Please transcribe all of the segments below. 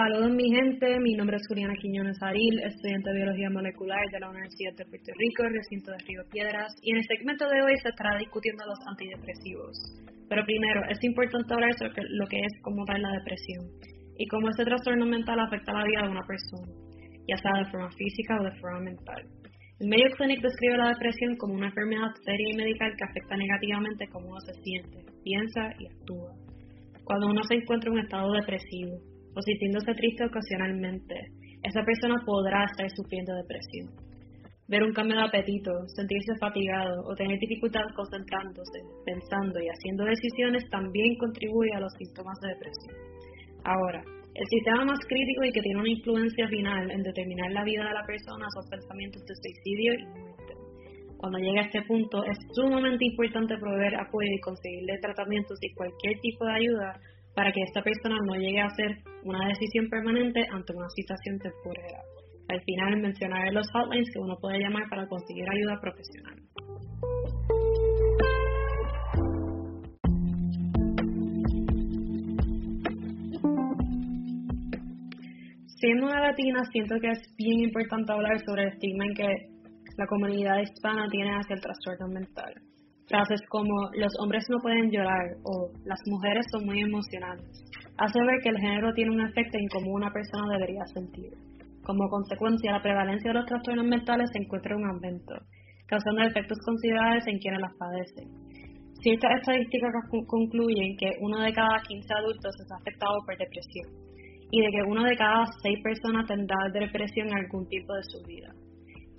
Saludos mi gente, mi nombre es Juliana Quiñones Aril, estudiante de Biología Molecular de la Universidad de Puerto Rico, recinto de Río Piedras, y en el segmento de hoy se estará discutiendo los antidepresivos. Pero primero, es importante hablar sobre lo que es como tal la depresión y cómo este trastorno mental afecta la vida de una persona, ya sea de forma física o de forma mental. El Mayo Clinic describe la depresión como una enfermedad seria y medical que afecta negativamente cómo uno se siente, piensa y actúa. Cuando uno se encuentra en un estado depresivo, o sintiéndose triste ocasionalmente, esa persona podrá estar sufriendo depresión. Ver un cambio de apetito, sentirse fatigado o tener dificultad concentrándose, pensando y haciendo decisiones también contribuye a los síntomas de depresión. Ahora, el sistema más crítico y que tiene una influencia final en determinar la vida de la persona son pensamientos de suicidio y muerte. Cuando llega a este punto, es sumamente importante proveer apoyo y conseguirle tratamientos y cualquier tipo de ayuda para que esta persona no llegue a hacer una decisión permanente ante una situación temporal. Al final mencionaré los hotlines que uno puede llamar para conseguir ayuda profesional. Siendo una latina, siento que es bien importante hablar sobre el estigma en que la comunidad hispana tiene hacia el trastorno mental. Frases como los hombres no pueden llorar o las mujeres son muy emocionales hace ver que el género tiene un efecto en cómo una persona debería sentir. Como consecuencia, la prevalencia de los trastornos mentales se encuentra en un aumento, causando efectos considerables en quienes las padecen. Ciertas estadísticas concluyen que uno de cada 15 adultos es afectado por depresión y de que uno de cada 6 personas tendrá depresión en algún tiempo de su vida.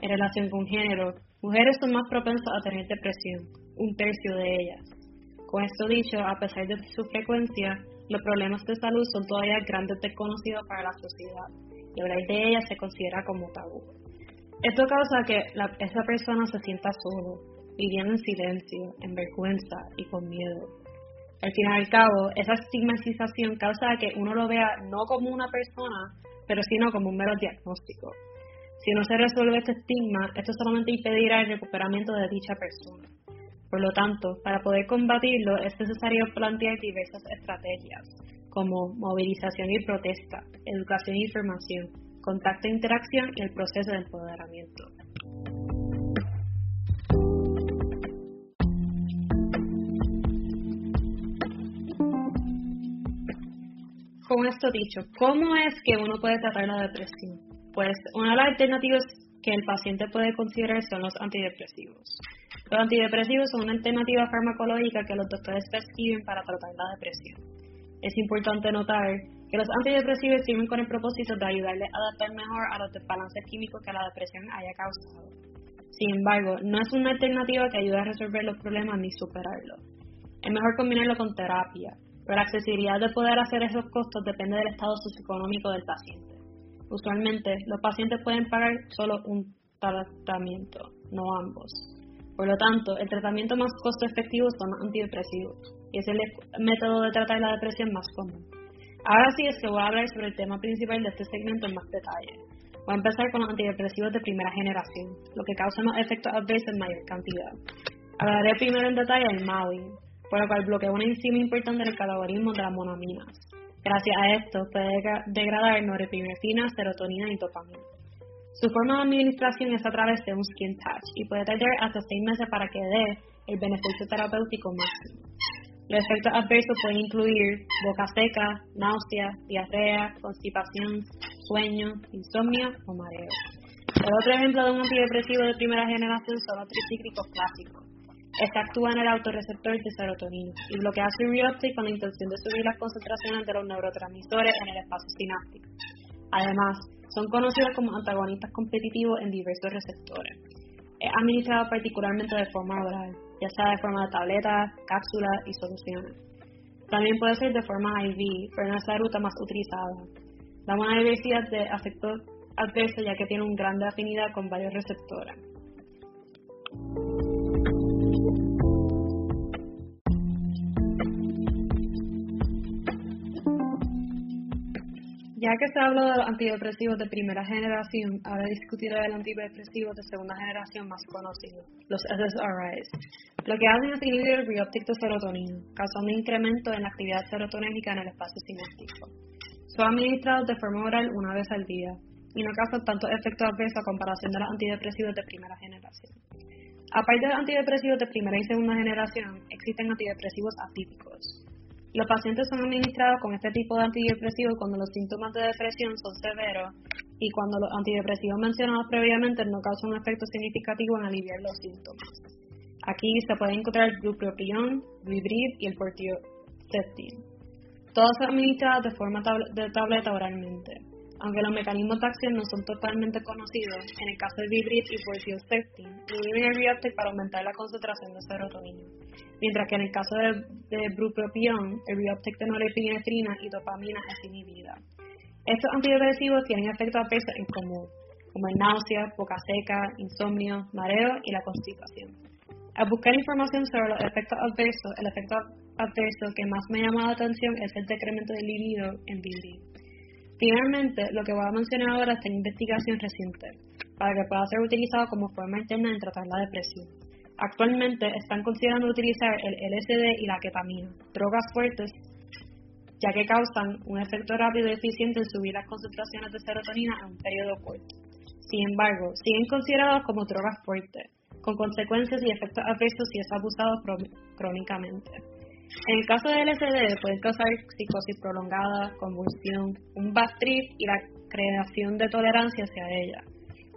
En relación con género, mujeres son más propensas a tener depresión, un tercio de ellas. Con esto dicho, a pesar de su frecuencia, los problemas de salud son todavía grandes desconocidos para la sociedad y hablar de ellas se considera como tabú. Esto causa que esa persona se sienta solo, viviendo en silencio, en vergüenza y con miedo. Al fin y al cabo, esa estigmatización causa que uno lo vea no como una persona, pero sino como un mero diagnóstico. Si no se resuelve este estigma, esto solamente impedirá el recuperamiento de dicha persona. Por lo tanto, para poder combatirlo es necesario plantear diversas estrategias, como movilización y protesta, educación e información, contacto e interacción y el proceso de empoderamiento. Con esto dicho, ¿cómo es que uno puede tratar la depresión? Pues una de las alternativas que el paciente puede considerar son los antidepresivos. Los antidepresivos son una alternativa farmacológica que los doctores prescriben para tratar la depresión. Es importante notar que los antidepresivos sirven con el propósito de ayudarle a adaptar mejor a los desbalances químicos que la depresión haya causado. Sin embargo, no es una alternativa que ayude a resolver los problemas ni superarlos. Es mejor combinarlo con terapia, pero la accesibilidad de poder hacer esos costos depende del estado socioeconómico del paciente. Usualmente, los pacientes pueden pagar solo un tratamiento, no ambos. Por lo tanto, el tratamiento más costo efectivo son antidepresivos, y es el método de tratar la depresión más común. Ahora sí es que voy a hablar sobre el tema principal de este segmento en más detalle. Voy a empezar con los antidepresivos de primera generación, lo que causa los efectos adversos en mayor cantidad. Hablaré primero en detalle del MAUI, por lo cual bloquea una enzima importante en el catabolismo de las monaminas. Gracias a esto puede degradar norepinefrina, serotonina y dopamina. Su forma de administración es a través de un skin touch y puede tardar hasta seis meses para que dé el beneficio terapéutico máximo. Los efectos adversos pueden incluir boca seca, náusea, diarrea, constipación, sueño, insomnio o mareo. El otro ejemplo de un antidepresivo de primera generación son los tricíclicos clásicos. Este actúa en el autorreceptor de serotonina y bloquea su reuptake con la intención de subir las concentraciones de los neurotransmisores en el espacio sináptico. Además, son conocidos como antagonistas competitivos en diversos receptores. Es administrado particularmente de forma oral, ya sea de forma de tabletas, cápsulas y soluciones. También puede ser de forma IV, pero no es la ruta más utilizada. Da una diversidad de efectos adversos ya que tiene una gran afinidad con varios receptores. Ya que se habló de los antidepresivos de primera generación, ahora discutiré el antidepresivo de segunda generación más conocido, los SSRIs. Lo que hacen es inhibir el reuptake de serotonina, causando incremento en la actividad serotonínica en el espacio sináptico. Son administrados de forma oral una vez al día y no causan tantos efectos adversos a comparación de los antidepresivos de primera generación. Aparte de antidepresivos de primera y segunda generación, existen antidepresivos atípicos. Los pacientes son administrados con este tipo de antidepresivos cuando los síntomas de depresión son severos y cuando los antidepresivos mencionados previamente no causan un efecto significativo en aliviar los síntomas. Aquí se puede encontrar el bupropion, Vibrib y el portioceptin. Todos son administrados de forma de tableta oralmente. Aunque los mecanismos de acción no son totalmente conocidos, en el caso de Vibrib y portioceptin, inhiben el reuptake para aumentar la concentración de serotonina, mientras que en el caso de, de bupropion, el reuptake de norepinefrina y dopamina es inhibida. Estos antidepresivos tienen efectos adversos en común, como el náusea, boca seca, insomnio, mareo y la constipación. Al buscar información sobre los efectos adversos, el efecto adverso que más me llama la atención es el decremento del libido en BD. Finalmente, lo que voy a mencionar ahora es una investigación reciente, para que pueda ser utilizado como forma interna en tratar la depresión. Actualmente están considerando utilizar el LSD y la ketamina, drogas fuertes, ya que causan un efecto rápido y eficiente en subir las concentraciones de serotonina en un periodo corto. Sin embargo, siguen consideradas como drogas fuertes, con consecuencias y efectos adversos si es abusado crónicamente. En el caso del LSD puede causar psicosis prolongada, convulsión, un bad y la creación de tolerancia hacia ella.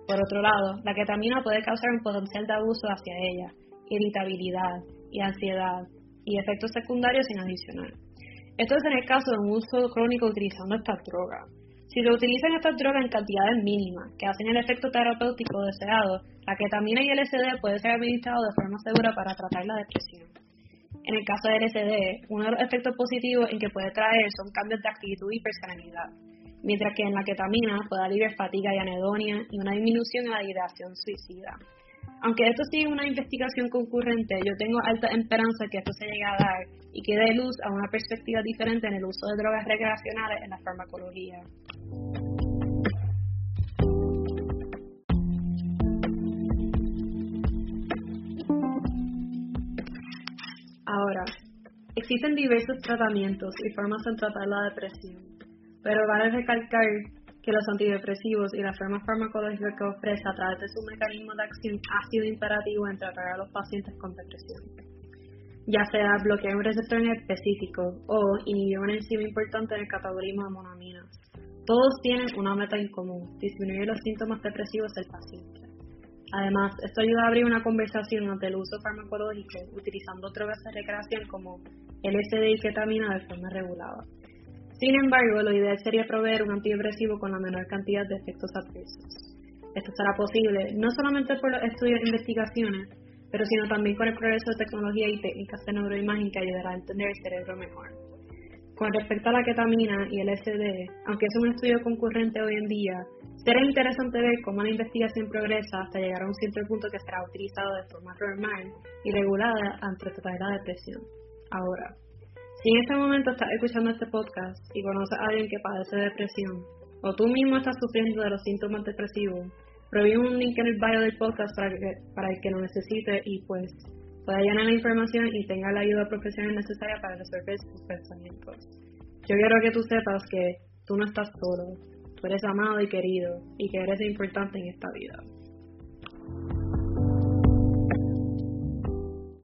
Por otro lado, la ketamina puede causar un potencial de abuso hacia ella, irritabilidad y ansiedad y efectos secundarios sin adicional. Esto es en el caso de un uso crónico utilizando esta droga. Si se utilizan estas drogas en cantidades mínimas que hacen el efecto terapéutico deseado, la ketamina y el LSD puede ser administrado de forma segura para tratar la depresión. En el caso del LSD, uno de los efectos positivos en que puede traer son cambios de actitud y personalidad, mientras que en la ketamina puede aliviar fatiga y anedonia y una disminución en la ideación suicida. Aunque esto sigue una investigación concurrente, yo tengo alta esperanza que esto se llegue a dar y que dé luz a una perspectiva diferente en el uso de drogas recreacionales en la farmacología. Existen diversos tratamientos y formas de tratar la depresión, pero vale recalcar que los antidepresivos y la forma farmacológica que ofrece a través de su mecanismo de acción ha sido imperativo en tratar a los pacientes con depresión. Ya sea bloquear un receptor específico o inhibir una enzima importante en el catabolismo de monaminas. Todos tienen una meta en común, disminuir los síntomas depresivos del paciente. Además, esto ayuda a abrir una conversación ante el uso farmacológico utilizando drogas de recreación como LSD y ketamina de forma regulada. Sin embargo, lo ideal sería proveer un antidepresivo con la menor cantidad de efectos adversos. Esto será posible no solamente por los estudios e investigaciones, pero sino también con el progreso de tecnología y técnicas de neuroimagen que ayudará a entender el cerebro mejor. Con respecto a la ketamina y el SD, aunque es un estudio concurrente hoy en día, será interesante ver cómo la investigación progresa hasta llegar a un cierto punto que será utilizado de forma normal y regulada ante tratar la depresión. Ahora, si en este momento estás escuchando este podcast y conoces a alguien que padece depresión, o tú mismo estás sufriendo de los síntomas depresivos, provee un link en el bio del podcast para, que, para el que lo necesite y pues pueda llenar la información y tenga la ayuda profesional necesaria para resolver sus pensamientos. Yo quiero que tú sepas que tú no estás solo, tú eres amado y querido y que eres importante en esta vida.